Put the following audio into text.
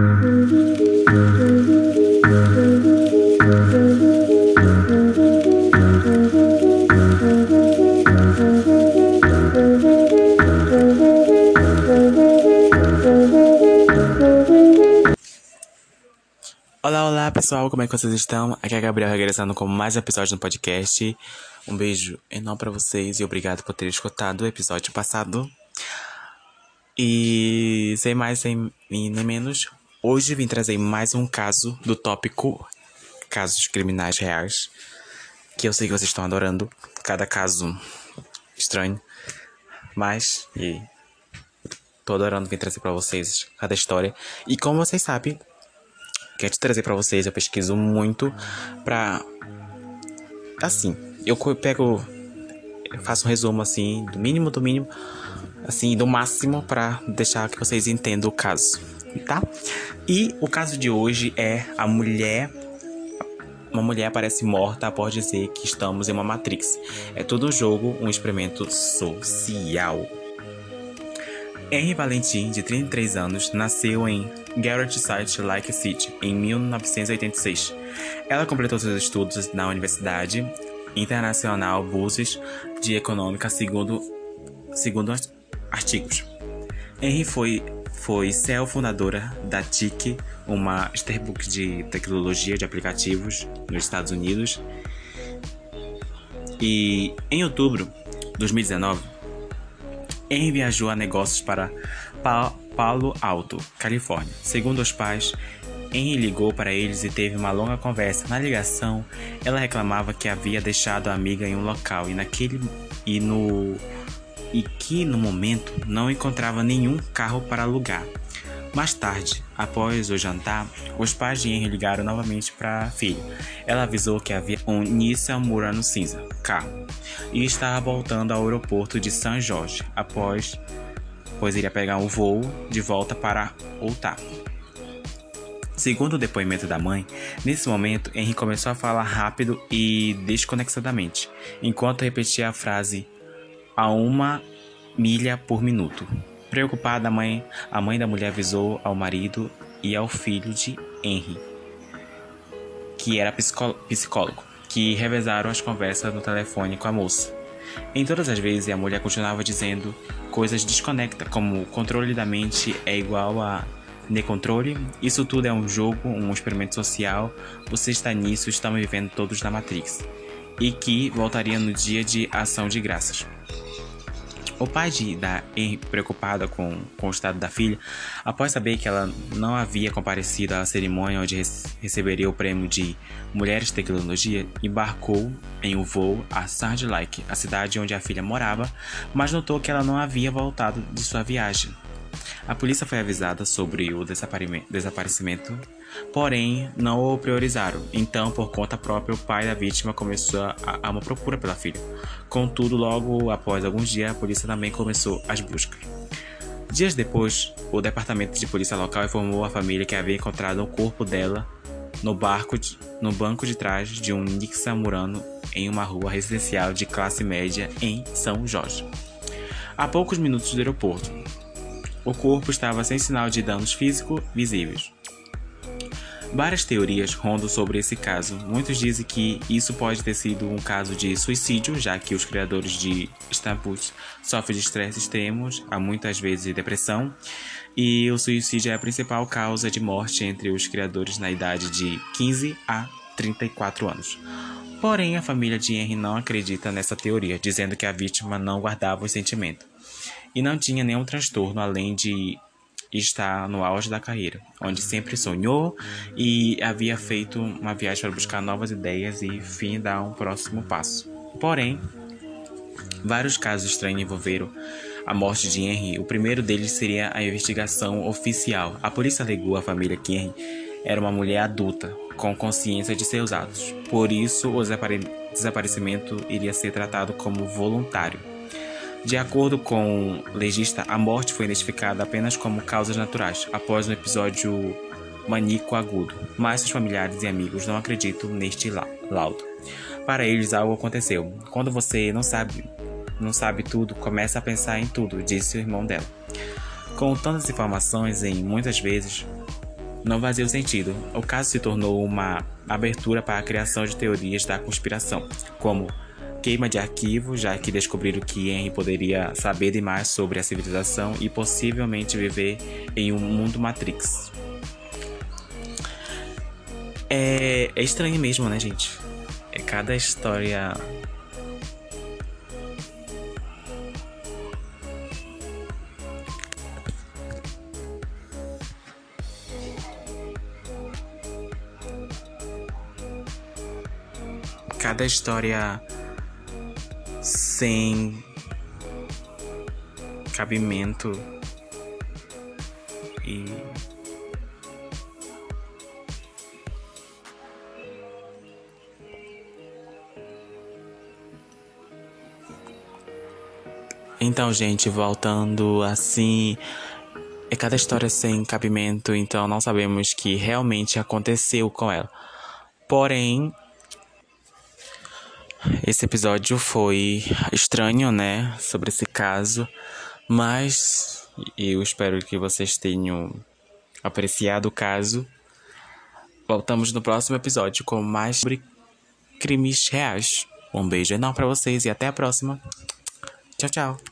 Olá, olá pessoal, como é que vocês estão? Aqui é a Gabriel regressando com mais um episódio no podcast. Um beijo enorme pra vocês e obrigado por terem escutado o episódio passado. E sem mais sem nem menos, hoje vim trazer mais um caso do tópico casos criminais reais. Que eu sei que vocês estão adorando. Cada caso estranho. Mas, e tô adorando vir trazer pra vocês cada história. E como vocês sabem, quero trazer para vocês. Eu pesquiso muito pra. Assim, eu pego. Eu faço um resumo assim, do mínimo do mínimo, assim, do máximo, para deixar que vocês entendam o caso, tá? E o caso de hoje é a mulher. Uma mulher aparece morta após dizer que estamos em uma Matrix. É todo jogo um experimento social. Henry Valentin, de 33 anos, nasceu em Garrett Site Lake City em 1986. Ela completou seus estudos na Universidade Internacional Buses de Econômica, segundo, segundo artigos. Henry foi, foi CEO-fundadora da TIC, uma Starbucks de tecnologia de aplicativos nos Estados Unidos. E em outubro de 2019, Henry viajou a negócios para Palo Alto, Califórnia. Segundo os pais, Henry ligou para eles e teve uma longa conversa. Na ligação, ela reclamava que havia deixado a amiga em um local e naquele e no e que no momento não encontrava nenhum carro para alugar. Mais tarde, após o jantar, os pais de Henry ligaram novamente para a filha. Ela avisou que havia um Nissan Murano cinza, carro, e estava voltando ao aeroporto de São Jorge, após, pois iria pegar um voo de volta para Utah. Segundo o depoimento da mãe, nesse momento Henry começou a falar rápido e desconexadamente, enquanto repetia a frase a uma milha por minuto. Preocupada, a mãe, a mãe da mulher avisou ao marido e ao filho de Henry, que era psicólogo, que revezaram as conversas no telefone com a moça. Em todas as vezes, a mulher continuava dizendo coisas desconectas, como controle da mente é igual a necontrole, isso tudo é um jogo, um experimento social, você está nisso, estamos vivendo todos na Matrix. E que voltaria no dia de ação de graças. O pai de da Henry, preocupado com, com o estado da filha, após saber que ela não havia comparecido à cerimônia onde receberia o prêmio de Mulheres de Tecnologia, embarcou em um voo a Sand Lake, a cidade onde a filha morava, mas notou que ela não havia voltado de sua viagem. A polícia foi avisada sobre o desaparecimento, porém não o priorizaram. Então, por conta própria, o pai da vítima começou a, a uma procura pela filha. Contudo, logo após alguns dias, a polícia também começou as buscas. Dias depois, o departamento de polícia local informou a família que havia encontrado o corpo dela no, barco de, no banco de trás de um Nissan Murano em uma rua residencial de classe média em São Jorge. A poucos minutos do aeroporto, o corpo estava sem sinal de danos físicos visíveis. Várias teorias rondam sobre esse caso. Muitos dizem que isso pode ter sido um caso de suicídio, já que os criadores de Stamput sofrem de estresse extremos, há muitas vezes de depressão, e o suicídio é a principal causa de morte entre os criadores na idade de 15 a 34 anos. Porém, a família de Henry não acredita nessa teoria, dizendo que a vítima não guardava os sentimentos e não tinha nenhum transtorno além de estar no auge da carreira, onde sempre sonhou e havia feito uma viagem para buscar novas ideias e fim dar um próximo passo. Porém, vários casos estranhos envolveram a morte de Henry. O primeiro deles seria a investigação oficial. A polícia alegou à família que Henry era uma mulher adulta, com consciência de seus atos. Por isso, o desaparecimento iria ser tratado como voluntário. De acordo com o legista, a morte foi identificada apenas como causas naturais após um episódio maníaco agudo, mas seus familiares e amigos não acreditam neste laudo. Para eles, algo aconteceu. Quando você não sabe, não sabe tudo, começa a pensar em tudo, disse o irmão dela. Com tantas informações em muitas vezes, não fazia sentido. O caso se tornou uma abertura para a criação de teorias da conspiração, como queima de arquivo, já que descobriram que Henry poderia saber demais sobre a civilização e possivelmente viver em um mundo Matrix. É, é estranho mesmo, né, gente? É cada história cada história sem cabimento e Então, gente, voltando assim, é cada história sem cabimento, então não sabemos que realmente aconteceu com ela. Porém, esse episódio foi estranho, né? Sobre esse caso. Mas eu espero que vocês tenham apreciado o caso. Voltamos no próximo episódio com mais sobre crimes reais. Um beijo enorme para vocês e até a próxima. Tchau, tchau.